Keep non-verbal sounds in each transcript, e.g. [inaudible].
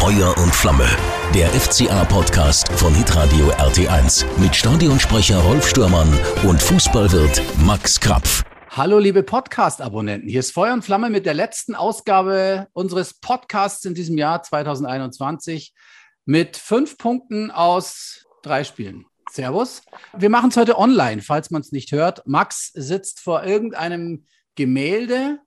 Feuer und Flamme. Der FCA-Podcast von Hitradio RT1 mit Stadionsprecher Rolf Stürmann und Fußballwirt Max Krapf. Hallo, liebe Podcast-Abonnenten. Hier ist Feuer und Flamme mit der letzten Ausgabe unseres Podcasts in diesem Jahr 2021 mit fünf Punkten aus drei Spielen. Servus. Wir machen es heute online, falls man es nicht hört. Max sitzt vor irgendeinem Gemälde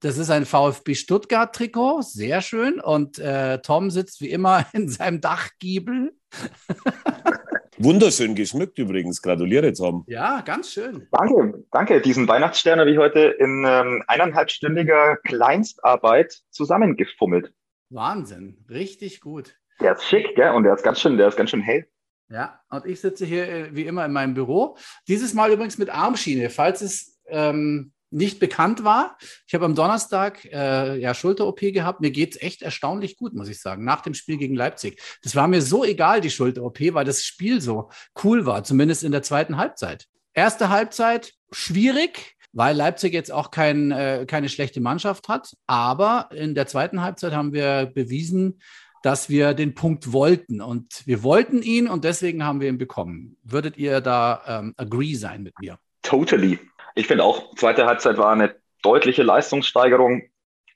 das ist ein VfB Stuttgart-Trikot, sehr schön. Und äh, Tom sitzt wie immer [laughs] in seinem Dachgiebel. [laughs] Wunderschön geschmückt übrigens. Gratuliere, Tom. Ja, ganz schön. Danke, danke. Diesen Weihnachtsstern habe ich heute in ähm, eineinhalbstündiger Kleinstarbeit zusammengefummelt. Wahnsinn, richtig gut. Der ist schick, gell? Und der ist ganz schön, der ist ganz schön hell. Ja, und ich sitze hier äh, wie immer in meinem Büro. Dieses Mal übrigens mit Armschiene, falls es ähm, nicht bekannt war. Ich habe am Donnerstag äh, ja Schulter-OP gehabt. Mir geht es echt erstaunlich gut, muss ich sagen, nach dem Spiel gegen Leipzig. Das war mir so egal, die Schulter-OP, weil das Spiel so cool war, zumindest in der zweiten Halbzeit. Erste Halbzeit schwierig, weil Leipzig jetzt auch kein, äh, keine schlechte Mannschaft hat. Aber in der zweiten Halbzeit haben wir bewiesen, dass wir den Punkt wollten. Und wir wollten ihn und deswegen haben wir ihn bekommen. Würdet ihr da ähm, agree sein mit mir? Totally. Ich finde auch, zweite Halbzeit war eine deutliche Leistungssteigerung.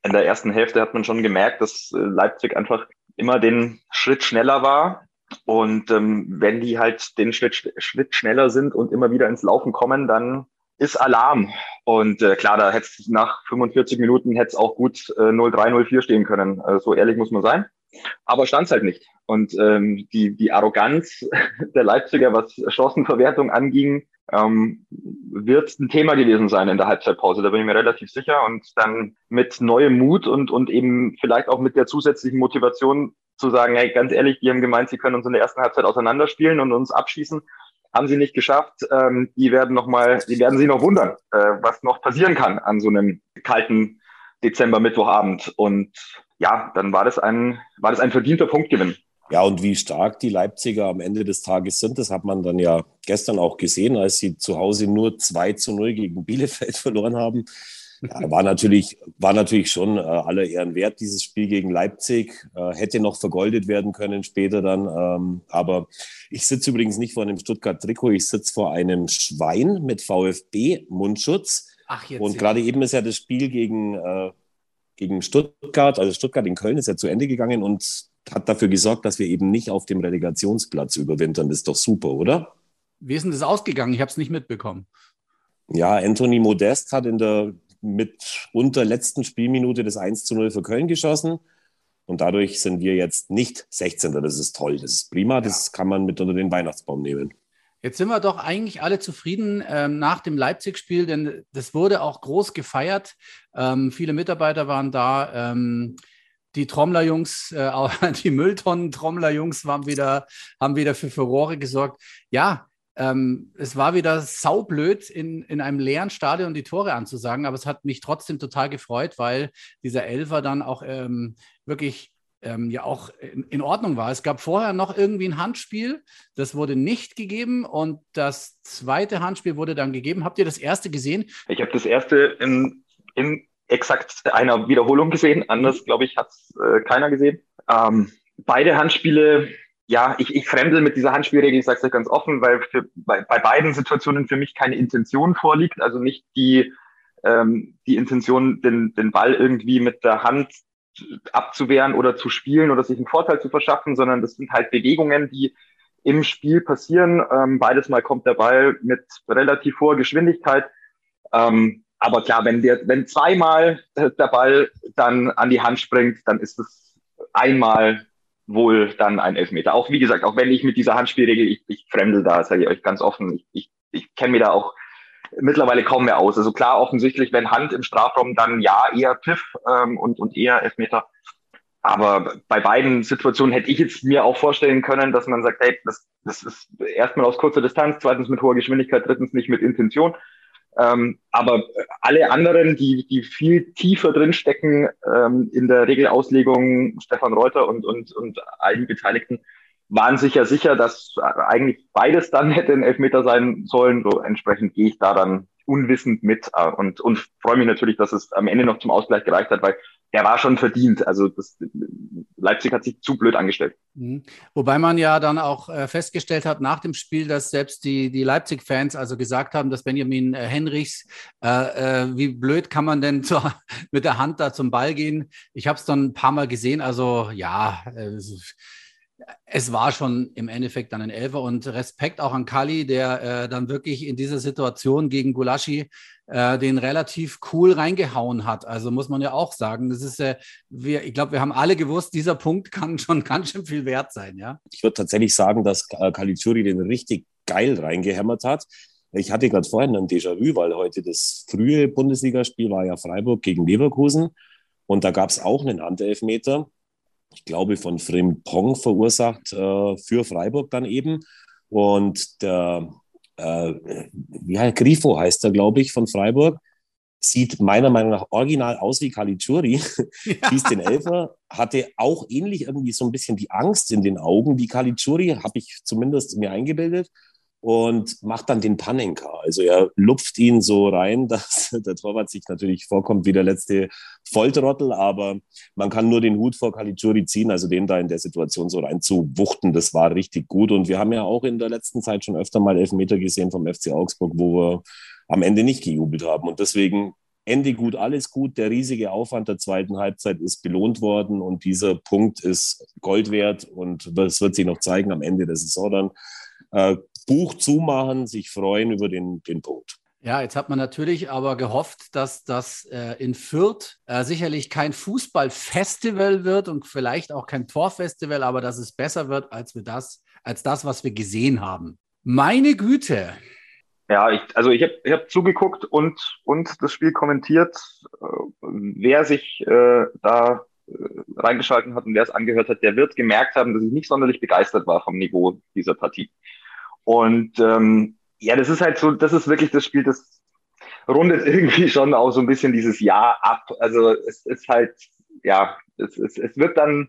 In der ersten Hälfte hat man schon gemerkt, dass äh, Leipzig einfach immer den Schritt schneller war. Und ähm, wenn die halt den Schritt, Schritt schneller sind und immer wieder ins Laufen kommen, dann ist Alarm. Und äh, klar, da hätte es nach 45 Minuten hätte es auch gut äh, 0-3, 0-4 stehen können. Äh, so ehrlich muss man sein. Aber stand halt nicht. Und ähm, die, die Arroganz [laughs] der Leipziger, was Chancenverwertung anging, ähm, wird ein Thema gewesen sein in der Halbzeitpause. Da bin ich mir relativ sicher. Und dann mit neuem Mut und, und eben vielleicht auch mit der zusätzlichen Motivation zu sagen, hey, ganz ehrlich, die haben gemeint, sie können uns in der ersten Halbzeit auseinanderspielen und uns abschießen. Haben sie nicht geschafft. Ähm, die werden noch mal, die werden sich noch wundern, äh, was noch passieren kann an so einem kalten Dezember Mittwochabend. Und ja, dann war das ein, war das ein verdienter Punktgewinn. Ja, und wie stark die Leipziger am Ende des Tages sind, das hat man dann ja gestern auch gesehen, als sie zu Hause nur 2 zu 0 gegen Bielefeld [laughs] verloren haben. Ja, war natürlich, war natürlich schon äh, aller Ehren wert, dieses Spiel gegen Leipzig. Äh, hätte noch vergoldet werden können später dann. Ähm, aber ich sitze übrigens nicht vor einem Stuttgart-Trikot, ich sitze vor einem Schwein mit VfB-Mundschutz. Ach, jetzt Und gerade eben ist ja das Spiel gegen, äh, gegen Stuttgart, also Stuttgart in Köln ist ja zu Ende gegangen und hat dafür gesorgt, dass wir eben nicht auf dem Relegationsplatz überwintern. Das ist doch super, oder? Wie ist denn das ausgegangen? Ich habe es nicht mitbekommen. Ja, Anthony Modest hat in der mit unter letzten Spielminute das 1 zu 0 für Köln geschossen. Und dadurch sind wir jetzt nicht 16. Das ist toll, das ist prima, das kann man mit unter den Weihnachtsbaum nehmen. Jetzt sind wir doch eigentlich alle zufrieden ähm, nach dem Leipzig-Spiel, denn das wurde auch groß gefeiert. Ähm, viele Mitarbeiter waren da. Ähm, die Trommlerjungs, äh, [laughs] die Mülltonnen-Trommlerjungs haben wieder, haben wieder für Furore gesorgt. Ja, ähm, es war wieder saublöd, in, in einem leeren Stadion die Tore anzusagen, aber es hat mich trotzdem total gefreut, weil dieser Elfer dann auch ähm, wirklich ähm, ja auch in, in, Ordnung war. Es gab vorher noch irgendwie ein Handspiel, das wurde nicht gegeben und das zweite Handspiel wurde dann gegeben. Habt ihr das erste gesehen? Ich habe das erste in, in exakt einer Wiederholung gesehen. Anders, glaube ich, hat es äh, keiner gesehen. Ähm, beide Handspiele, ja, ich, ich fremdel mit dieser Handspielregel, ich sage es euch ganz offen, weil für, bei, bei beiden Situationen für mich keine Intention vorliegt. Also nicht die, ähm, die Intention, den, den Ball irgendwie mit der Hand abzuwehren oder zu spielen oder sich einen Vorteil zu verschaffen, sondern das sind halt Bewegungen, die im Spiel passieren. Ähm, beides Mal kommt der Ball mit relativ hoher Geschwindigkeit. Ähm, aber klar, wenn, der, wenn zweimal der Ball dann an die Hand springt, dann ist es einmal wohl dann ein Elfmeter. Auch wie gesagt, auch wenn ich mit dieser Handspielregel, ich, ich fremdel da, sage ich euch ganz offen, ich, ich, ich kenne mir da auch mittlerweile kaum mehr aus. Also klar, offensichtlich, wenn Hand im Strafraum, dann ja, eher Pfiff ähm, und, und eher Elfmeter. Aber bei beiden Situationen hätte ich jetzt mir auch vorstellen können, dass man sagt, hey, das, das ist erstmal aus kurzer Distanz, zweitens mit hoher Geschwindigkeit, drittens nicht mit Intention. Ähm, aber alle anderen, die, die viel tiefer drinstecken ähm, in der Regelauslegung, Stefan Reuter und, und, und allen Beteiligten, waren sich ja sicher, dass eigentlich beides dann [laughs] hätte ein Elfmeter sein sollen. So entsprechend gehe ich da dann unwissend mit äh, und, und freue mich natürlich, dass es am Ende noch zum Ausgleich gereicht hat, weil der war schon verdient. Also das, Leipzig hat sich zu blöd angestellt. Mhm. Wobei man ja dann auch äh, festgestellt hat nach dem Spiel, dass selbst die, die Leipzig-Fans also gesagt haben, dass Benjamin äh, Henrichs, äh, wie blöd kann man denn [laughs] zur, mit der Hand da zum Ball gehen? Ich habe es dann ein paar Mal gesehen. Also ja, es war schon im Endeffekt dann ein Elfer und Respekt auch an Kali, der äh, dann wirklich in dieser Situation gegen Gulaschi äh, den relativ cool reingehauen hat. Also muss man ja auch sagen, das ist, äh, wir, ich glaube, wir haben alle gewusst, dieser Punkt kann [laughs] schon ganz schön viel wert sein, ja. Ich würde tatsächlich sagen, dass äh, Caligiuri den richtig geil reingehämmert hat. Ich hatte gerade vorhin ein Déjà-vu, weil heute das frühe Bundesligaspiel war ja Freiburg gegen Leverkusen und da gab es auch einen Handelfmeter ich glaube, von Frimpong verursacht äh, für Freiburg dann eben. Und der, äh, wie heißt Grifo heißt er, glaube ich, von Freiburg, sieht meiner Meinung nach original aus wie Caligiuri, [laughs] ja. schießt den Elfer, hatte auch ähnlich irgendwie so ein bisschen die Angst in den Augen wie Caligiuri, habe ich zumindest mir eingebildet und macht dann den Panenka. Also er lupft ihn so rein, [laughs] dass der Torwart sich natürlich vorkommt wie der letzte Volltrottel, aber man kann nur den Hut vor Caligiuri ziehen, also den da in der Situation so rein zu wuchten, das war richtig gut. Und wir haben ja auch in der letzten Zeit schon öfter mal Elfmeter gesehen vom FC Augsburg, wo wir am Ende nicht gejubelt haben. Und deswegen Ende gut, alles gut. Der riesige Aufwand der zweiten Halbzeit ist belohnt worden und dieser Punkt ist Gold wert und das wird sich noch zeigen am Ende der Saison dann. Äh, Buch zumachen, sich freuen über den, den Punkt. Ja, jetzt hat man natürlich aber gehofft, dass das äh, in Fürth äh, sicherlich kein Fußballfestival wird und vielleicht auch kein Torfestival, aber dass es besser wird als wir das, als das, was wir gesehen haben. Meine Güte. Ja, ich, also ich habe ich hab zugeguckt und, und das Spiel kommentiert. Äh, wer sich äh, da äh, reingeschalten hat und wer es angehört hat, der wird gemerkt haben, dass ich nicht sonderlich begeistert war vom Niveau dieser Partie. Und ähm, ja, das ist halt so, das ist wirklich das Spiel, das rundet [laughs] irgendwie schon auch so ein bisschen dieses Jahr ab. Also es ist halt, ja, es, es, es wird dann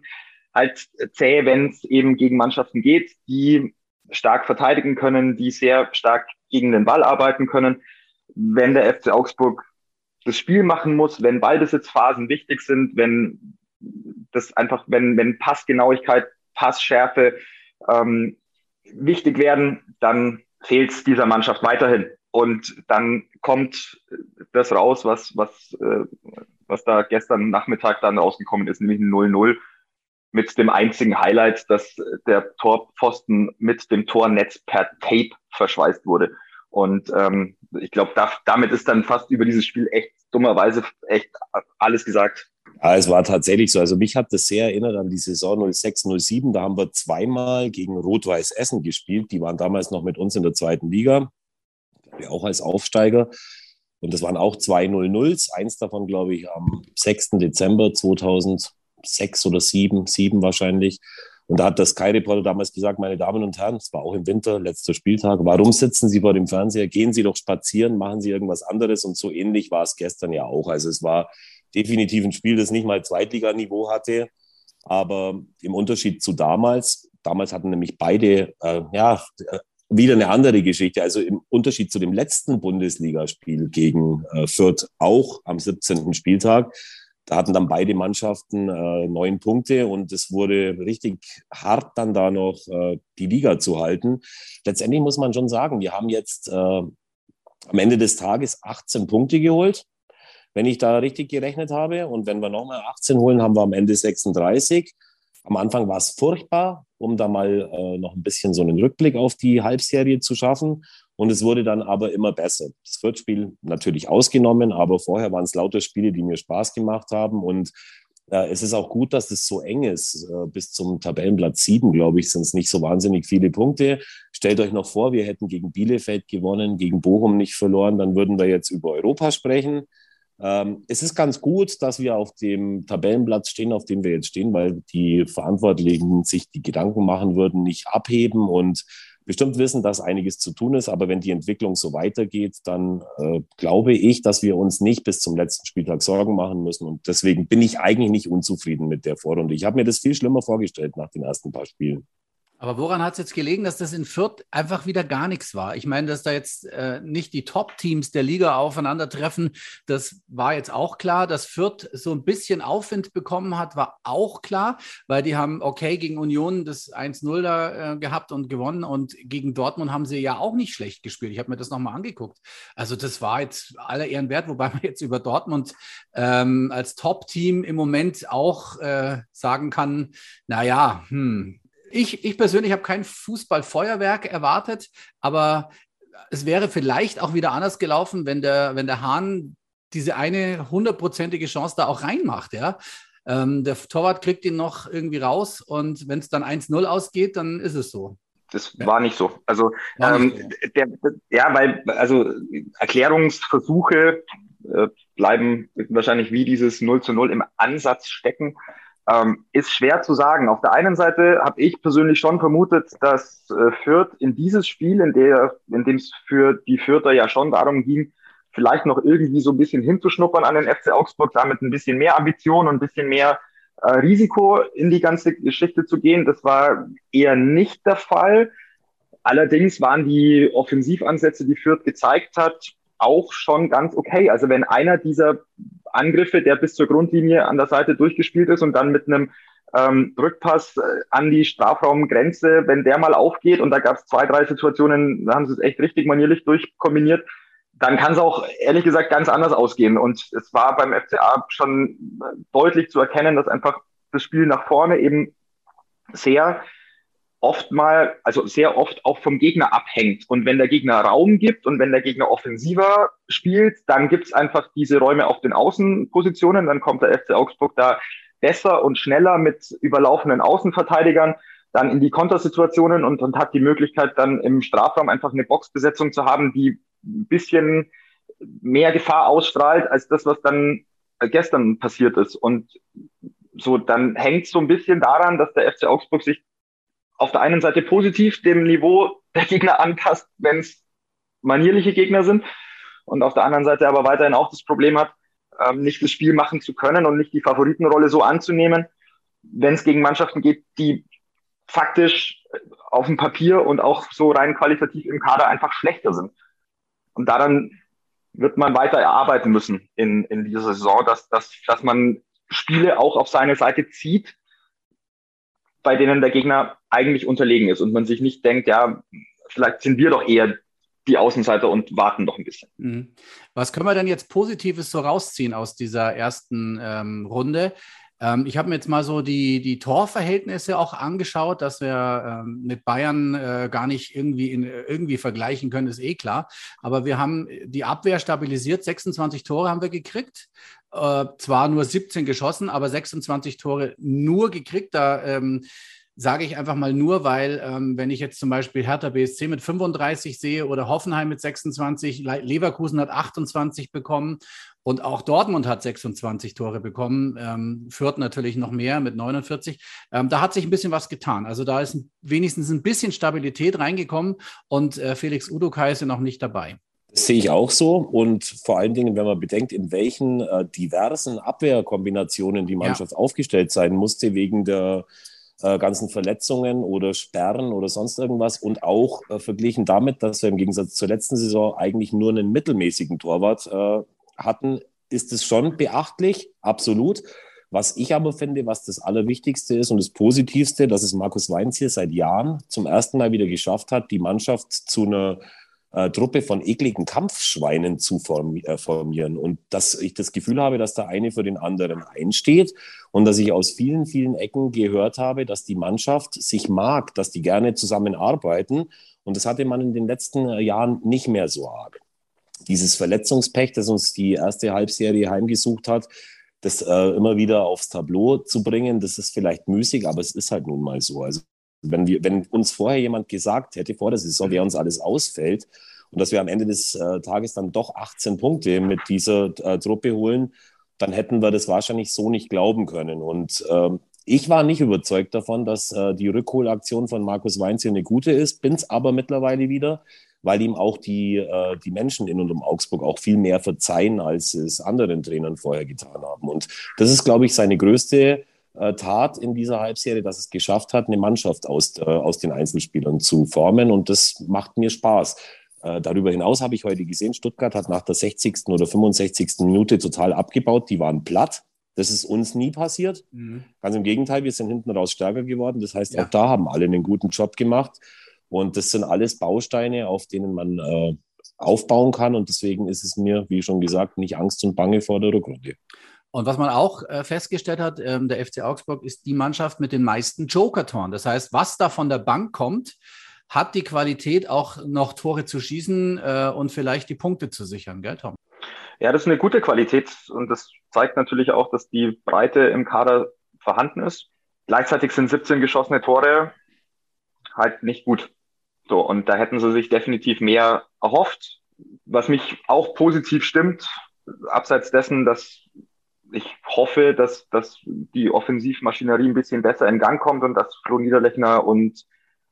halt zäh, wenn es eben gegen Mannschaften geht, die stark verteidigen können, die sehr stark gegen den Ball arbeiten können. Wenn der FC Augsburg das Spiel machen muss, wenn Ballbesitzphasen wichtig sind, wenn das einfach, wenn, wenn Passgenauigkeit, Passschärfe ähm, wichtig werden, dann fehlt es dieser Mannschaft weiterhin. Und dann kommt das raus, was, was, äh, was da gestern Nachmittag dann rausgekommen ist, nämlich ein 0-0 mit dem einzigen Highlight, dass der Torpfosten mit dem Tornetz per Tape verschweißt wurde. Und ähm, ich glaube, da, damit ist dann fast über dieses Spiel echt dummerweise echt alles gesagt. Ja, es war tatsächlich so. Also mich hat das sehr erinnert an die Saison 06, 07. Da haben wir zweimal gegen Rot-Weiß Essen gespielt. Die waren damals noch mit uns in der zweiten Liga, auch als Aufsteiger. Und das waren auch zwei 0-0s. Eins davon, glaube ich, am 6. Dezember 2006 oder 7, 7 wahrscheinlich. Und da hat der Sky-Reporter damals gesagt, meine Damen und Herren, es war auch im Winter, letzter Spieltag, warum sitzen Sie vor dem Fernseher? Gehen Sie doch spazieren, machen Sie irgendwas anderes. Und so ähnlich war es gestern ja auch. Also es war definitiv ein Spiel, das nicht mal Zweitliganiveau hatte. Aber im Unterschied zu damals, damals hatten nämlich beide, äh, ja, äh, wieder eine andere Geschichte. Also im Unterschied zu dem letzten Bundesligaspiel gegen äh, Fürth auch am 17. Spieltag, da hatten dann beide Mannschaften äh, neun Punkte und es wurde richtig hart dann da noch äh, die Liga zu halten. Letztendlich muss man schon sagen, wir haben jetzt äh, am Ende des Tages 18 Punkte geholt wenn ich da richtig gerechnet habe. Und wenn wir nochmal 18 holen, haben wir am Ende 36. Am Anfang war es furchtbar, um da mal äh, noch ein bisschen so einen Rückblick auf die Halbserie zu schaffen. Und es wurde dann aber immer besser. Das Viertspiel natürlich ausgenommen, aber vorher waren es lauter Spiele, die mir Spaß gemacht haben. Und äh, es ist auch gut, dass es so eng ist. Äh, bis zum Tabellenplatz 7, glaube ich, sind es nicht so wahnsinnig viele Punkte. Stellt euch noch vor, wir hätten gegen Bielefeld gewonnen, gegen Bochum nicht verloren, dann würden wir jetzt über Europa sprechen. Ähm, es ist ganz gut, dass wir auf dem Tabellenplatz stehen, auf dem wir jetzt stehen, weil die Verantwortlichen sich die Gedanken machen würden, nicht abheben und bestimmt wissen, dass einiges zu tun ist. Aber wenn die Entwicklung so weitergeht, dann äh, glaube ich, dass wir uns nicht bis zum letzten Spieltag Sorgen machen müssen. Und deswegen bin ich eigentlich nicht unzufrieden mit der Vorrunde. Ich habe mir das viel schlimmer vorgestellt nach den ersten paar Spielen. Aber woran hat es jetzt gelegen, dass das in Fürth einfach wieder gar nichts war? Ich meine, dass da jetzt äh, nicht die Top-Teams der Liga aufeinandertreffen, das war jetzt auch klar. Dass Fürth so ein bisschen Aufwind bekommen hat, war auch klar, weil die haben okay gegen Union das 1-0 da äh, gehabt und gewonnen und gegen Dortmund haben sie ja auch nicht schlecht gespielt. Ich habe mir das nochmal angeguckt. Also das war jetzt aller Ehren wert, wobei man jetzt über Dortmund ähm, als Top-Team im Moment auch äh, sagen kann, naja, hm, ich, ich persönlich habe kein Fußballfeuerwerk erwartet, aber es wäre vielleicht auch wieder anders gelaufen, wenn der, wenn der Hahn diese eine hundertprozentige Chance da auch reinmacht, ja. Ähm, der Torwart kriegt ihn noch irgendwie raus und wenn es dann 1-0 ausgeht, dann ist es so. Das war nicht so. Also, ähm, so. Der, ja, weil, also Erklärungsversuche äh, bleiben wahrscheinlich wie dieses 0 zu 0 im Ansatz stecken. Ähm, ist schwer zu sagen. Auf der einen Seite habe ich persönlich schon vermutet, dass äh, Fürth in dieses Spiel, in, der, in dem es für die Fürther ja schon darum ging, vielleicht noch irgendwie so ein bisschen hinzuschnuppern an den FC Augsburg, damit ein bisschen mehr Ambition und ein bisschen mehr äh, Risiko in die ganze Geschichte zu gehen. Das war eher nicht der Fall. Allerdings waren die Offensivansätze, die Fürth gezeigt hat, auch schon ganz okay. Also wenn einer dieser Angriffe, der bis zur Grundlinie an der Seite durchgespielt ist und dann mit einem ähm, Rückpass äh, an die Strafraumgrenze, wenn der mal aufgeht und da gab es zwei, drei Situationen, da haben sie es echt richtig manierlich durchkombiniert, dann kann es auch ehrlich gesagt ganz anders ausgehen. Und es war beim FCA schon deutlich zu erkennen, dass einfach das Spiel nach vorne eben sehr oft mal, also sehr oft auch vom Gegner abhängt. Und wenn der Gegner Raum gibt und wenn der Gegner offensiver spielt, dann gibt es einfach diese Räume auf den Außenpositionen. Dann kommt der FC Augsburg da besser und schneller mit überlaufenden Außenverteidigern dann in die Kontersituationen und, und hat die Möglichkeit dann im Strafraum einfach eine Boxbesetzung zu haben, die ein bisschen mehr Gefahr ausstrahlt als das, was dann gestern passiert ist. Und so, dann hängt so ein bisschen daran, dass der FC Augsburg sich auf der einen Seite positiv dem Niveau der Gegner anpasst, wenn es manierliche Gegner sind und auf der anderen Seite aber weiterhin auch das Problem hat, ähm, nicht das Spiel machen zu können und nicht die Favoritenrolle so anzunehmen, wenn es gegen Mannschaften geht, die faktisch auf dem Papier und auch so rein qualitativ im Kader einfach schlechter sind. Und daran wird man weiter erarbeiten müssen in, in dieser Saison, dass, dass, dass man Spiele auch auf seine Seite zieht, bei denen der Gegner eigentlich unterlegen ist und man sich nicht denkt, ja, vielleicht sind wir doch eher die Außenseiter und warten doch ein bisschen. Mhm. Was können wir denn jetzt Positives so rausziehen aus dieser ersten ähm, Runde? Ähm, ich habe mir jetzt mal so die, die Torverhältnisse auch angeschaut, dass wir ähm, mit Bayern äh, gar nicht irgendwie, in, irgendwie vergleichen können, ist eh klar. Aber wir haben die Abwehr stabilisiert, 26 Tore haben wir gekriegt. Äh, zwar nur 17 geschossen, aber 26 Tore nur gekriegt. Da ähm, sage ich einfach mal nur, weil ähm, wenn ich jetzt zum Beispiel Hertha BSC mit 35 sehe oder Hoffenheim mit 26, Leverkusen hat 28 bekommen und auch Dortmund hat 26 Tore bekommen, ähm, Fürth natürlich noch mehr mit 49. Ähm, da hat sich ein bisschen was getan. Also da ist wenigstens ein bisschen Stabilität reingekommen und äh, Felix Udokai ist ja noch nicht dabei. Das sehe ich auch so. Und vor allen Dingen, wenn man bedenkt, in welchen äh, diversen Abwehrkombinationen die Mannschaft ja. aufgestellt sein musste, wegen der äh, ganzen Verletzungen oder Sperren oder sonst irgendwas. Und auch äh, verglichen damit, dass wir im Gegensatz zur letzten Saison eigentlich nur einen mittelmäßigen Torwart äh, hatten, ist es schon beachtlich, absolut. Was ich aber finde, was das Allerwichtigste ist und das Positivste, dass es Markus Weinz hier seit Jahren zum ersten Mal wieder geschafft hat, die Mannschaft zu einer äh, Truppe von ekligen Kampfschweinen zu äh, formieren. Und dass ich das Gefühl habe, dass der eine für den anderen einsteht und dass ich aus vielen, vielen Ecken gehört habe, dass die Mannschaft sich mag, dass die gerne zusammenarbeiten. Und das hatte man in den letzten äh, Jahren nicht mehr so arg. Dieses Verletzungspech, das uns die erste Halbserie heimgesucht hat, das äh, immer wieder aufs Tableau zu bringen, das ist vielleicht müßig, aber es ist halt nun mal so. Also wenn, wir, wenn uns vorher jemand gesagt hätte, vor der Saison, wer uns alles ausfällt und dass wir am Ende des äh, Tages dann doch 18 Punkte mit dieser äh, Truppe holen, dann hätten wir das wahrscheinlich so nicht glauben können. Und äh, ich war nicht überzeugt davon, dass äh, die Rückholaktion von Markus Weinz hier eine gute ist, bin es aber mittlerweile wieder, weil ihm auch die, äh, die Menschen in und um Augsburg auch viel mehr verzeihen, als es anderen Trainern vorher getan haben. Und das ist, glaube ich, seine größte äh, tat in dieser Halbserie, dass es geschafft hat, eine Mannschaft aus, äh, aus den Einzelspielern zu formen. Und das macht mir Spaß. Äh, darüber hinaus habe ich heute gesehen, Stuttgart hat nach der 60. oder 65. Minute total abgebaut. Die waren platt. Das ist uns nie passiert. Mhm. Ganz im Gegenteil, wir sind hinten raus stärker geworden. Das heißt, ja. auch da haben alle einen guten Job gemacht. Und das sind alles Bausteine, auf denen man äh, aufbauen kann. Und deswegen ist es mir, wie schon gesagt, nicht Angst und Bange vor der Rückrunde. Und was man auch äh, festgestellt hat, ähm, der FC Augsburg ist die Mannschaft mit den meisten Joker-Toren. Das heißt, was da von der Bank kommt, hat die Qualität, auch noch Tore zu schießen äh, und vielleicht die Punkte zu sichern, gell, Tom? Ja, das ist eine gute Qualität und das zeigt natürlich auch, dass die Breite im Kader vorhanden ist. Gleichzeitig sind 17 geschossene Tore halt nicht gut. So, und da hätten sie sich definitiv mehr erhofft. Was mich auch positiv stimmt, abseits dessen, dass ich hoffe, dass, dass die Offensivmaschinerie ein bisschen besser in Gang kommt und dass Flo Niederlechner und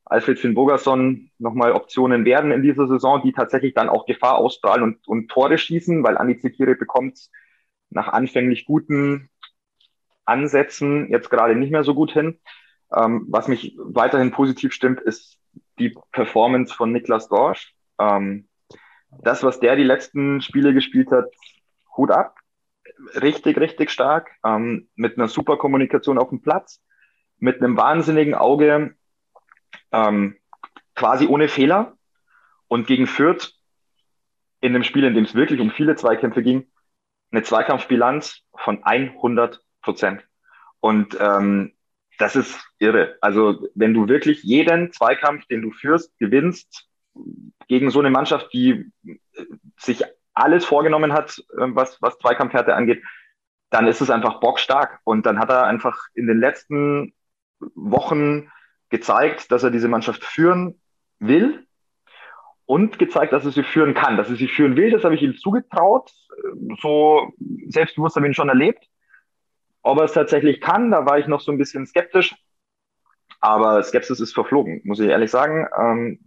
Alfred Finn Bogerson nochmal Optionen werden in dieser Saison, die tatsächlich dann auch Gefahr ausstrahlen und, und Tore schießen, weil Andi Zekiri bekommt nach anfänglich guten Ansätzen jetzt gerade nicht mehr so gut hin. Ähm, was mich weiterhin positiv stimmt, ist die Performance von Niklas Dorsch. Ähm, das, was der die letzten Spiele gespielt hat, Hut ab richtig, richtig stark, ähm, mit einer super Kommunikation auf dem Platz, mit einem wahnsinnigen Auge, ähm, quasi ohne Fehler und gegen Fürth in einem Spiel, in dem es wirklich um viele Zweikämpfe ging, eine Zweikampfbilanz von 100 Prozent. Und ähm, das ist irre. Also wenn du wirklich jeden Zweikampf, den du führst, gewinnst, gegen so eine Mannschaft, die sich alles vorgenommen hat, äh, was, was Zweikampfhärte angeht, dann ist es einfach bockstark. Und dann hat er einfach in den letzten Wochen gezeigt, dass er diese Mannschaft führen will und gezeigt, dass er sie führen kann. Dass er sie führen will, das habe ich ihm zugetraut. So selbstbewusst habe ich ihn schon erlebt. Ob er es tatsächlich kann, da war ich noch so ein bisschen skeptisch. Aber Skepsis ist verflogen, muss ich ehrlich sagen. Ähm,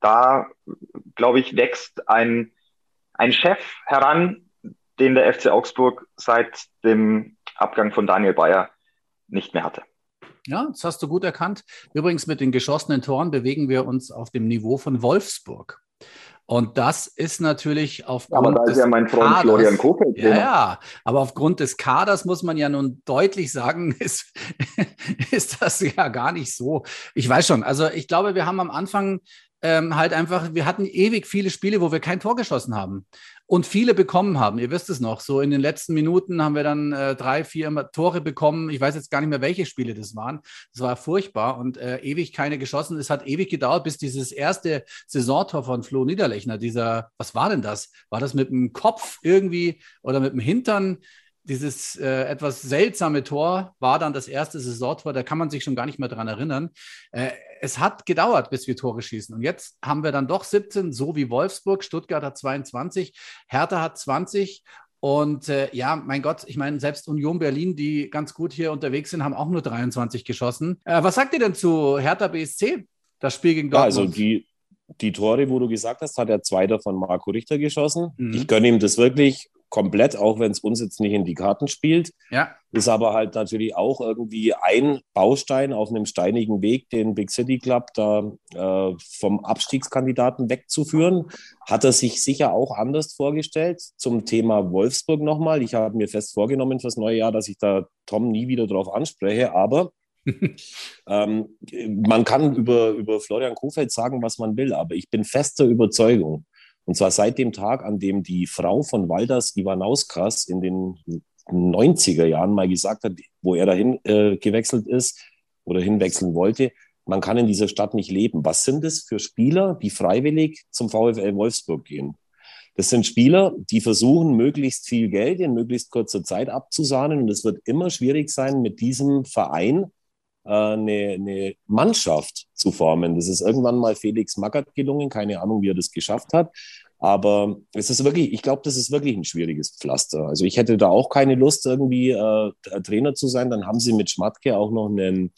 da, glaube ich, wächst ein ein Chef heran, den der FC Augsburg seit dem Abgang von Daniel Bayer nicht mehr hatte. Ja, das hast du gut erkannt. Übrigens mit den geschossenen Toren bewegen wir uns auf dem Niveau von Wolfsburg. Und das ist natürlich aufgrund. Aber da ist ja mein Freund Kaders, Florian Kofeld. Ja, ja, aber aufgrund des Kaders muss man ja nun deutlich sagen, [laughs] ist, ist das ja gar nicht so. Ich weiß schon, also ich glaube, wir haben am Anfang ähm, halt einfach, wir hatten ewig viele Spiele, wo wir kein Tor geschossen haben und viele bekommen haben. Ihr wisst es noch, so in den letzten Minuten haben wir dann äh, drei, vier Tore bekommen. Ich weiß jetzt gar nicht mehr, welche Spiele das waren. Das war furchtbar und äh, ewig keine geschossen. Es hat ewig gedauert, bis dieses erste Saisontor von Flo Niederlechner, dieser, was war denn das? War das mit dem Kopf irgendwie oder mit dem Hintern? dieses äh, etwas seltsame Tor war dann das erste Saisontor, da kann man sich schon gar nicht mehr dran erinnern. Äh, es hat gedauert, bis wir Tore schießen. Und jetzt haben wir dann doch 17, so wie Wolfsburg. Stuttgart hat 22, Hertha hat 20. Und äh, ja, mein Gott, ich meine, selbst Union Berlin, die ganz gut hier unterwegs sind, haben auch nur 23 geschossen. Äh, was sagt ihr denn zu Hertha BSC? Das Spiel gegen Dortmund. Ja, also die, die Tore, wo du gesagt hast, hat der Zweiter von Marco Richter geschossen. Mhm. Ich gönne ihm das wirklich komplett, auch wenn es uns jetzt nicht in die Karten spielt. Ja. Ist aber halt natürlich auch irgendwie ein Baustein auf einem steinigen Weg, den Big City Club da äh, vom Abstiegskandidaten wegzuführen. Hat er sich sicher auch anders vorgestellt. Zum Thema Wolfsburg nochmal. Ich habe mir fest vorgenommen fürs neue Jahr, dass ich da Tom nie wieder drauf anspreche, aber [laughs] ähm, man kann über, über Florian Kofeld sagen, was man will, aber ich bin fester Überzeugung, und zwar seit dem Tag, an dem die Frau von Waldas Ivanauskas in den 90er Jahren mal gesagt hat, wo er dahin äh, gewechselt ist oder hinwechseln wollte, man kann in dieser Stadt nicht leben. Was sind es für Spieler, die freiwillig zum VfL Wolfsburg gehen? Das sind Spieler, die versuchen, möglichst viel Geld in möglichst kurzer Zeit abzusahnen. Und es wird immer schwierig sein, mit diesem Verein eine, eine Mannschaft zu formen. Das ist irgendwann mal Felix Magath gelungen. Keine Ahnung, wie er das geschafft hat. Aber es ist wirklich, ich glaube, das ist wirklich ein schwieriges Pflaster. Also ich hätte da auch keine Lust, irgendwie äh, Trainer zu sein. Dann haben sie mit Schmatke auch noch einen,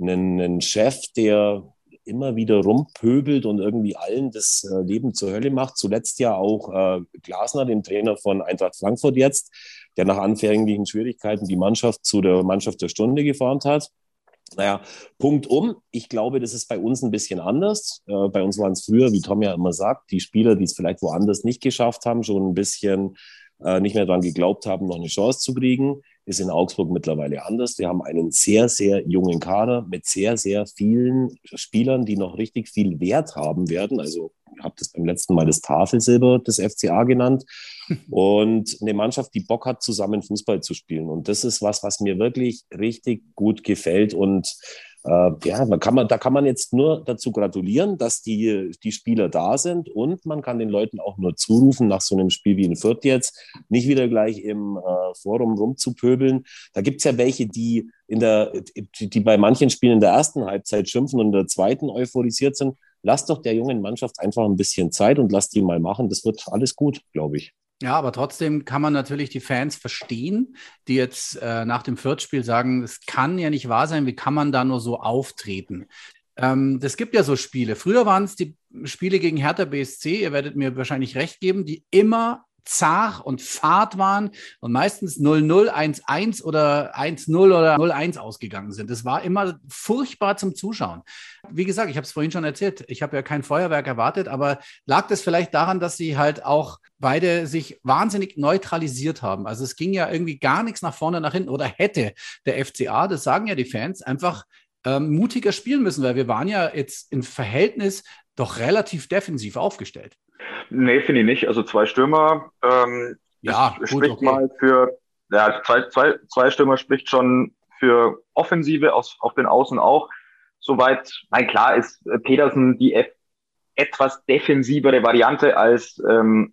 einen, einen Chef, der immer wieder rumpöbelt und irgendwie allen das äh, Leben zur Hölle macht. Zuletzt ja auch äh, Glasner, dem Trainer von Eintracht Frankfurt jetzt. der nach anfänglichen Schwierigkeiten die Mannschaft zu der Mannschaft der Stunde geformt hat. Naja, Punkt um. Ich glaube, das ist bei uns ein bisschen anders. Äh, bei uns waren es früher, wie Tom ja immer sagt, die Spieler, die es vielleicht woanders nicht geschafft haben, schon ein bisschen äh, nicht mehr daran geglaubt haben, noch eine Chance zu kriegen. Ist in Augsburg mittlerweile anders. Wir haben einen sehr, sehr jungen Kader mit sehr, sehr vielen Spielern, die noch richtig viel Wert haben werden. Also habe das beim letzten Mal das Tafelsilber des FCA genannt. [laughs] Und eine Mannschaft, die Bock hat, zusammen Fußball zu spielen. Und das ist was, was mir wirklich richtig gut gefällt. Und äh, ja, da kann, man, da kann man jetzt nur dazu gratulieren, dass die, die Spieler da sind und man kann den Leuten auch nur zurufen, nach so einem Spiel wie in Fürth jetzt, nicht wieder gleich im äh, Forum rumzupöbeln. Da gibt es ja welche, die, in der, die bei manchen Spielen in der ersten Halbzeit schimpfen und in der zweiten euphorisiert sind. Lass doch der jungen Mannschaft einfach ein bisschen Zeit und lass die mal machen. Das wird alles gut, glaube ich. Ja, aber trotzdem kann man natürlich die Fans verstehen, die jetzt äh, nach dem Viertspiel sagen, es kann ja nicht wahr sein, wie kann man da nur so auftreten? Ähm, das gibt ja so Spiele. Früher waren es die Spiele gegen Hertha BSC, ihr werdet mir wahrscheinlich recht geben, die immer zart und fad waren und meistens 0-0, 1-1 oder 1-0 oder 0-1 ausgegangen sind. Das war immer furchtbar zum Zuschauen. Wie gesagt, ich habe es vorhin schon erzählt, ich habe ja kein Feuerwerk erwartet, aber lag das vielleicht daran, dass sie halt auch beide sich wahnsinnig neutralisiert haben? Also es ging ja irgendwie gar nichts nach vorne, nach hinten oder hätte der FCA, das sagen ja die Fans, einfach ähm, mutiger spielen müssen, weil wir waren ja jetzt im Verhältnis doch relativ defensiv aufgestellt. Nee, finde ich nicht. Also zwei Stürmer ähm, ja, gut, spricht okay. mal für, ja, zwei, zwei, zwei Stürmer spricht schon für Offensive aus, auf den Außen auch. Soweit, nein, klar ist äh, Petersen die etwas defensivere Variante als ähm,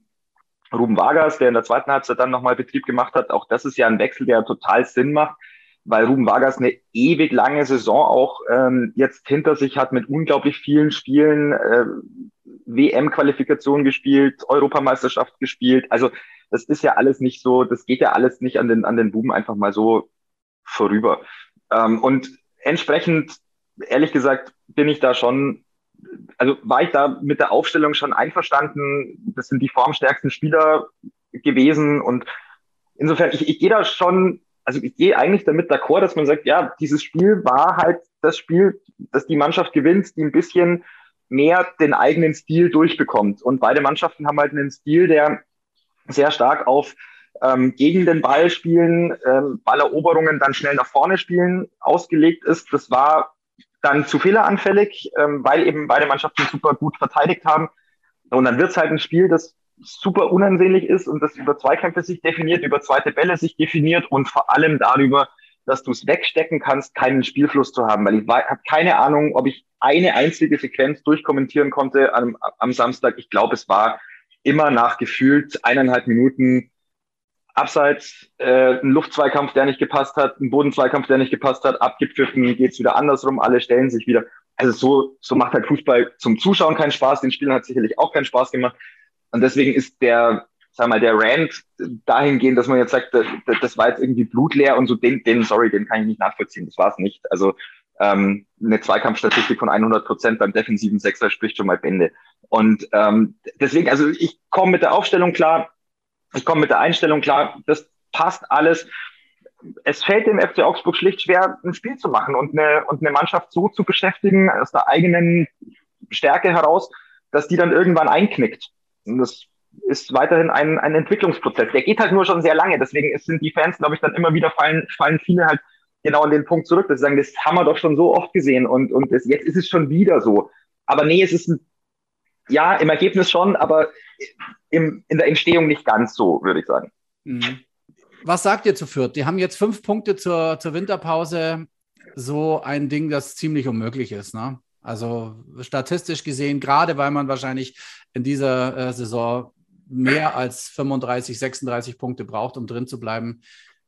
Ruben Vargas, der in der zweiten Halbzeit dann nochmal Betrieb gemacht hat. Auch das ist ja ein Wechsel, der total Sinn macht, weil Ruben Vargas eine ewig lange Saison auch ähm, jetzt hinter sich hat mit unglaublich vielen Spielen. Äh, WM-Qualifikation gespielt, Europameisterschaft gespielt. Also das ist ja alles nicht so, das geht ja alles nicht an den, an den Buben einfach mal so vorüber. Ähm, und entsprechend, ehrlich gesagt, bin ich da schon, also war ich da mit der Aufstellung schon einverstanden. Das sind die formstärksten Spieler gewesen und insofern, ich, ich gehe da schon, also ich gehe eigentlich damit d'accord, dass man sagt, ja, dieses Spiel war halt das Spiel, dass die Mannschaft gewinnt, die ein bisschen mehr den eigenen Stil durchbekommt. Und beide Mannschaften haben halt einen Stil, der sehr stark auf ähm, gegen den Ball spielen, ähm, Balleroberungen dann schnell nach vorne spielen ausgelegt ist. Das war dann zu fehleranfällig, ähm, weil eben beide Mannschaften super gut verteidigt haben. Und dann wird es halt ein Spiel, das super unansehnlich ist und das über Zweikämpfe sich definiert, über zweite Bälle sich definiert und vor allem darüber, dass du es wegstecken kannst, keinen Spielfluss zu haben. Weil ich habe keine Ahnung, ob ich eine einzige Sequenz durchkommentieren konnte am, am Samstag. Ich glaube, es war immer nach gefühlt eineinhalb Minuten abseits äh, ein Luftzweikampf, der nicht gepasst hat, ein Bodenzweikampf, der nicht gepasst hat, abgepfiffen, geht's wieder andersrum, alle stellen sich wieder. Also so, so macht halt Fußball zum Zuschauen keinen Spaß, den Spielen hat sicherlich auch keinen Spaß gemacht. Und deswegen ist der, sag mal, der Rant dahingehend, dass man jetzt sagt, das, das war jetzt irgendwie blutleer und so, den, den, sorry, den kann ich nicht nachvollziehen. Das war es nicht. Also ähm, eine Zweikampfstatistik von 100 Prozent beim defensiven Sechser spricht schon mal Bände. Und ähm, deswegen, also ich komme mit der Aufstellung klar, ich komme mit der Einstellung klar, das passt alles. Es fällt dem FC Augsburg schlicht schwer, ein Spiel zu machen und eine, und eine Mannschaft so zu beschäftigen, aus der eigenen Stärke heraus, dass die dann irgendwann einknickt. Und das ist weiterhin ein, ein Entwicklungsprozess. Der geht halt nur schon sehr lange. Deswegen sind die Fans, glaube ich, dann immer wieder fallen, fallen viele halt genau an den Punkt zurück, dass sie sagen, das haben wir doch schon so oft gesehen und, und das, jetzt ist es schon wieder so. Aber nee, es ist ein, ja, im Ergebnis schon, aber im, in der Entstehung nicht ganz so, würde ich sagen. Mhm. Was sagt ihr zu Fürth? Die haben jetzt fünf Punkte zur, zur Winterpause. So ein Ding, das ziemlich unmöglich ist. Ne? Also statistisch gesehen, gerade weil man wahrscheinlich in dieser äh, Saison mehr als 35, 36 Punkte braucht, um drin zu bleiben,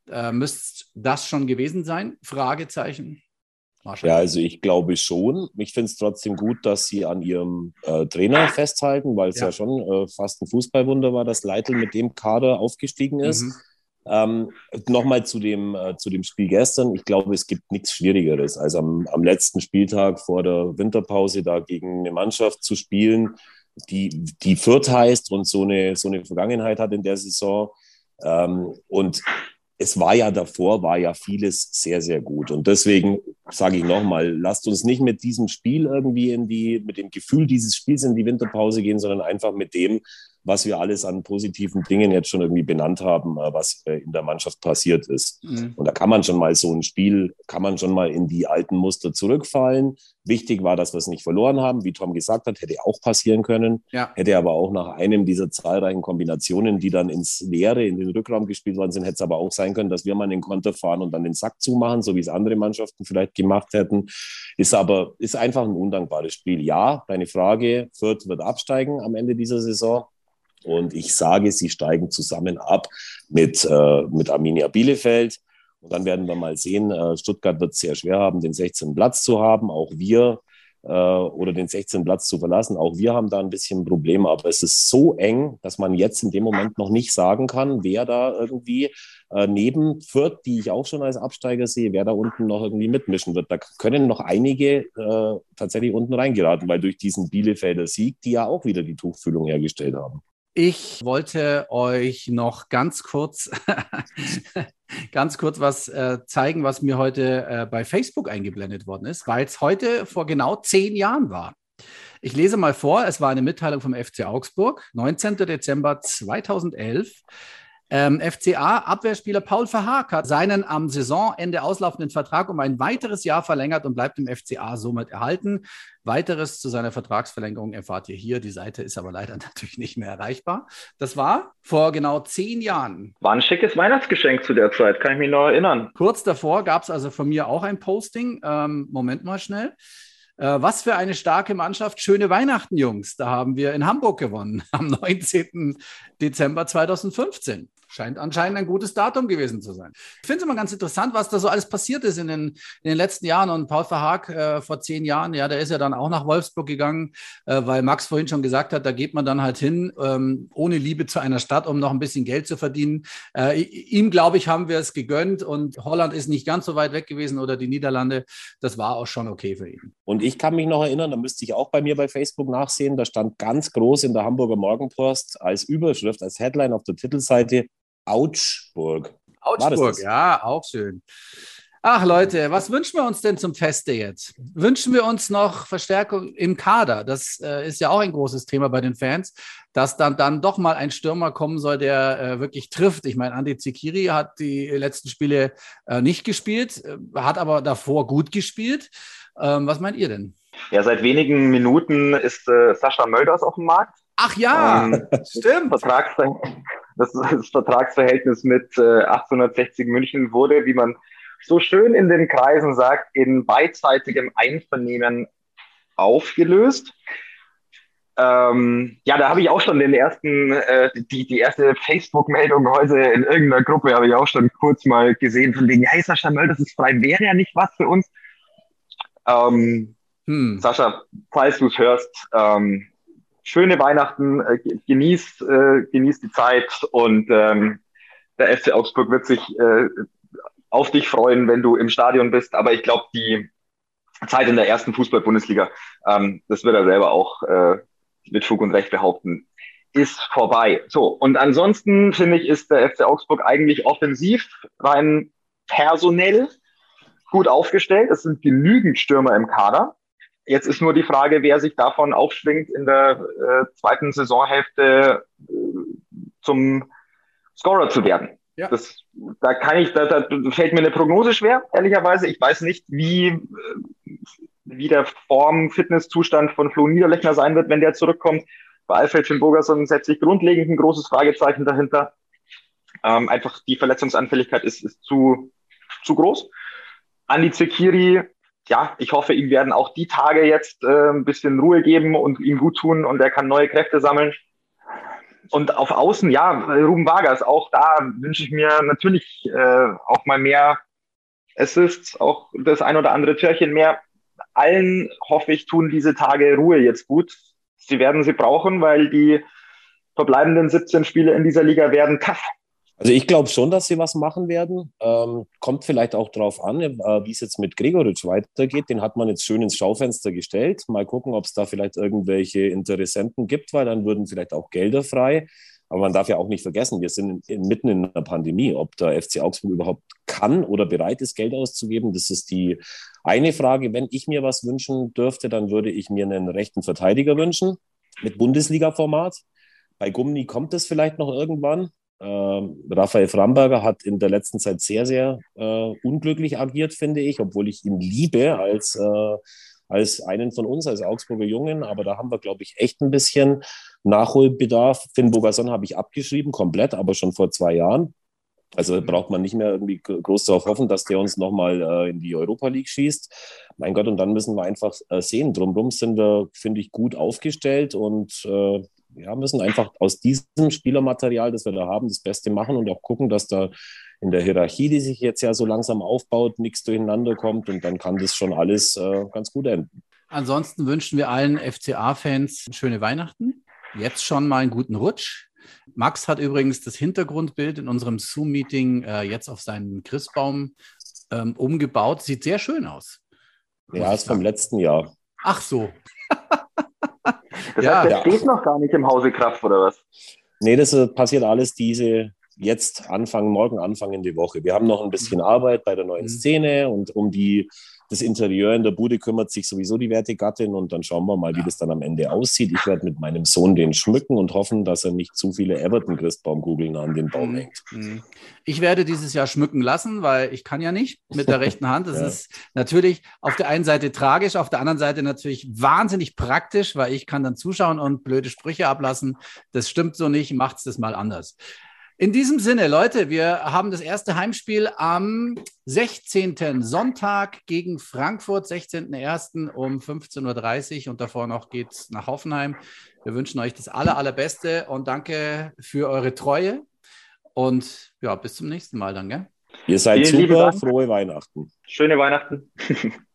äh, müsste das schon gewesen sein? Fragezeichen. Ja, also ich glaube schon. Ich finde es trotzdem gut, dass sie an ihrem äh, Trainer festhalten, weil es ja. ja. schon äh, fast ein Fußballwunder war, dass Leitl mit dem Kader aufgestiegen ist. Mhm. Ähm, Nochmal zu dem, äh, zu dem Spiel gestern. Ich glaube, es gibt nichts Schwierigeres, als am, am letzten Spieltag vor der Winterpause da gegen eine Mannschaft zu spielen, die, die Fürth heißt und so eine, so eine Vergangenheit hat in der Saison Ähm, und es war ja davor, war ja vieles sehr, sehr gut. Und deswegen sage ich nochmal, lasst uns nicht mit diesem Spiel irgendwie in die, mit dem Gefühl dieses Spiels in die Winterpause gehen, sondern einfach mit dem, was wir alles an positiven Dingen jetzt schon irgendwie benannt haben, äh, was äh, in der Mannschaft passiert ist. Mhm. Und da kann man schon mal so ein Spiel, kann man schon mal in die alten Muster zurückfallen. Wichtig war, dass wir es nicht verloren haben. Wie Tom gesagt hat, hätte auch passieren können. Ja. Hätte aber auch nach einem dieser zahlreichen Kombinationen, die dann ins Leere, in den Rückraum gespielt worden sind, hätte es aber auch sein können, dass wir mal in den Konter fahren und dann den Sack zumachen, so wie es andere Mannschaften vielleicht gemacht hätten. Ist aber, ist einfach ein undankbares Spiel. Ja, deine Frage, Fürth wird absteigen am Ende dieser Saison. Und ich sage, sie steigen zusammen ab mit, äh, mit Arminia Bielefeld. Und dann werden wir mal sehen, äh, Stuttgart wird es sehr schwer haben, den 16. Platz zu haben. Auch wir äh, oder den 16. Platz zu verlassen. Auch wir haben da ein bisschen Probleme, aber es ist so eng, dass man jetzt in dem Moment noch nicht sagen kann, wer da irgendwie äh, neben Fürth, die ich auch schon als Absteiger sehe, wer da unten noch irgendwie mitmischen wird. Da können noch einige äh, tatsächlich unten reingeraten, weil durch diesen Bielefelder Sieg, die ja auch wieder die Tuchfühlung hergestellt haben. Ich wollte euch noch ganz kurz, [laughs] ganz kurz was äh, zeigen, was mir heute äh, bei Facebook eingeblendet worden ist, weil es heute vor genau zehn Jahren war. Ich lese mal vor, es war eine Mitteilung vom FC Augsburg, 19. Dezember 2011. Ähm, FCA-Abwehrspieler Paul Verhaag hat seinen am Saisonende auslaufenden Vertrag um ein weiteres Jahr verlängert und bleibt im FCA somit erhalten. Weiteres zu seiner Vertragsverlängerung erfahrt ihr hier. Die Seite ist aber leider [laughs] natürlich nicht mehr erreichbar. Das war vor genau zehn Jahren. War ein schickes Weihnachtsgeschenk zu der Zeit, kann ich mich noch erinnern. Kurz davor gab es also von mir auch ein Posting. Ähm, Moment mal schnell. Äh, was für eine starke Mannschaft. Schöne Weihnachten, Jungs. Da haben wir in Hamburg gewonnen am 19. Dezember 2015. Scheint anscheinend ein gutes Datum gewesen zu sein. Ich finde es immer ganz interessant, was da so alles passiert ist in den, in den letzten Jahren. Und Paul Verhaag äh, vor zehn Jahren, ja, der ist ja dann auch nach Wolfsburg gegangen, äh, weil Max vorhin schon gesagt hat, da geht man dann halt hin, ähm, ohne Liebe zu einer Stadt, um noch ein bisschen Geld zu verdienen. Äh, ihm, glaube ich, haben wir es gegönnt und Holland ist nicht ganz so weit weg gewesen oder die Niederlande. Das war auch schon okay für ihn. Und ich kann mich noch erinnern, da müsste ich auch bei mir bei Facebook nachsehen, da stand ganz groß in der Hamburger Morgenpost als Überschrift, als Headline auf der Titelseite, Augsburg. Augsburg, ja, auch schön. Ach Leute, was wünschen wir uns denn zum Feste jetzt? Wünschen wir uns noch Verstärkung im Kader? Das äh, ist ja auch ein großes Thema bei den Fans, dass dann, dann doch mal ein Stürmer kommen soll, der äh, wirklich trifft. Ich meine, Andi Zikiri hat die letzten Spiele äh, nicht gespielt, äh, hat aber davor gut gespielt. Ähm, was meint ihr denn? Ja, seit wenigen Minuten ist äh, Sascha Mölders auf dem Markt. Ach ja, ähm, [laughs] stimmt. Vertrags das, das Vertragsverhältnis mit äh, 1860 München wurde, wie man so schön in den Kreisen sagt, in beidseitigem Einvernehmen aufgelöst. Ähm, ja, da habe ich auch schon den ersten, äh, die, die erste Facebook-Meldung heute in irgendeiner Gruppe habe ich auch schon kurz mal gesehen, von wegen, hey Sascha Möll, das ist frei, wäre ja nicht was für uns. Ähm, hm. Sascha, falls du es hörst, ähm, schöne Weihnachten, äh, genießt, äh, genießt die Zeit und ähm, der FC Augsburg wird sich äh, auf dich freuen, wenn du im Stadion bist. Aber ich glaube, die Zeit in der ersten Fußball-Bundesliga, ähm, das wird er selber auch äh, mit Fug und Recht behaupten, ist vorbei. So, und ansonsten finde ich, ist der FC Augsburg eigentlich offensiv rein personell gut aufgestellt. Es sind genügend Stürmer im Kader. Jetzt ist nur die Frage, wer sich davon aufschwingt, in der äh, zweiten Saisonhälfte äh, zum Scorer zu werden. Ja. Das, da kann ich, da, da fällt mir eine Prognose schwer, ehrlicherweise. Ich weiß nicht, wie, äh, wie der Form-Fitnesszustand von Flo Niederlechner sein wird, wenn der zurückkommt. Bei Alfred Schimburgerson setze ich grundlegend ein großes Fragezeichen dahinter. Ähm, einfach die Verletzungsanfälligkeit ist, ist zu, zu groß. Andi Zekiri ja, ich hoffe, ihm werden auch die Tage jetzt äh, ein bisschen Ruhe geben und ihm gut tun und er kann neue Kräfte sammeln. Und auf Außen, ja, Ruben Vargas, auch da wünsche ich mir natürlich äh, auch mal mehr Assists, auch das ein oder andere Türchen mehr. Allen hoffe ich, tun diese Tage Ruhe jetzt gut. Sie werden sie brauchen, weil die verbleibenden 17 Spiele in dieser Liga werden tough. Also ich glaube schon, dass sie was machen werden. Ähm, kommt vielleicht auch darauf an, äh, wie es jetzt mit Gregoritsch weitergeht. Den hat man jetzt schön ins Schaufenster gestellt. Mal gucken, ob es da vielleicht irgendwelche Interessenten gibt, weil dann würden vielleicht auch Gelder frei. Aber man darf ja auch nicht vergessen, wir sind in, mitten in einer Pandemie. Ob der FC Augsburg überhaupt kann oder bereit ist, Geld auszugeben, das ist die eine Frage. Wenn ich mir was wünschen dürfte, dann würde ich mir einen rechten Verteidiger wünschen mit Bundesliga-Format. Bei Gummi kommt es vielleicht noch irgendwann. Ähm, Raphael Framberger hat in der letzten Zeit sehr, sehr äh, unglücklich agiert, finde ich, obwohl ich ihn liebe als, äh, als einen von uns, als Augsburger Jungen. Aber da haben wir, glaube ich, echt ein bisschen Nachholbedarf. Finn Bogason habe ich abgeschrieben, komplett, aber schon vor zwei Jahren. Also braucht man nicht mehr irgendwie groß darauf hoffen, dass der uns nochmal äh, in die Europa League schießt. Mein Gott, und dann müssen wir einfach äh, sehen. Drumherum sind wir, finde ich, gut aufgestellt und äh, ja, müssen einfach aus diesem Spielermaterial, das wir da haben, das Beste machen und auch gucken, dass da in der Hierarchie, die sich jetzt ja so langsam aufbaut, nichts durcheinander kommt und dann kann das schon alles äh, ganz gut enden. Ansonsten wünschen wir allen FCA-Fans schöne Weihnachten. Jetzt schon mal einen guten Rutsch. Max hat übrigens das Hintergrundbild in unserem Zoom-Meeting äh, jetzt auf seinen Christbaum ähm, umgebaut. Sieht sehr schön aus. Ja, ist vom letzten Jahr. Ach so. Das ja, heißt, der ja. steht noch gar nicht im Hause Kraft, oder was? Nee, das äh, passiert alles diese jetzt Anfang, morgen Anfang in die Woche. Wir haben noch ein bisschen Arbeit bei der neuen mhm. Szene und um die das Interieur in der Bude kümmert sich sowieso die werte Gattin und dann schauen wir mal, wie das dann am Ende aussieht. Ich werde mit meinem Sohn den schmücken und hoffen, dass er nicht zu viele Everton-Christbaumkugeln an den Baum mhm. hängt. Mhm. Ich werde dieses Jahr schmücken lassen, weil ich kann ja nicht mit der rechten Hand. Das [laughs] ja. ist natürlich auf der einen Seite tragisch, auf der anderen Seite natürlich wahnsinnig praktisch, weil ich kann dann zuschauen und blöde Sprüche ablassen. Das stimmt so nicht, macht's das mal anders. In diesem Sinne, Leute, wir haben das erste Heimspiel am 16. Sonntag gegen Frankfurt, 16.01. um 15.30 Uhr und davor noch geht es nach Hoffenheim. Wir wünschen euch das aller, allerbeste und danke für eure Treue und ja, bis zum nächsten Mal dann, gell? Ihr seid Vielen super, frohe Weihnachten. Schöne Weihnachten. [laughs]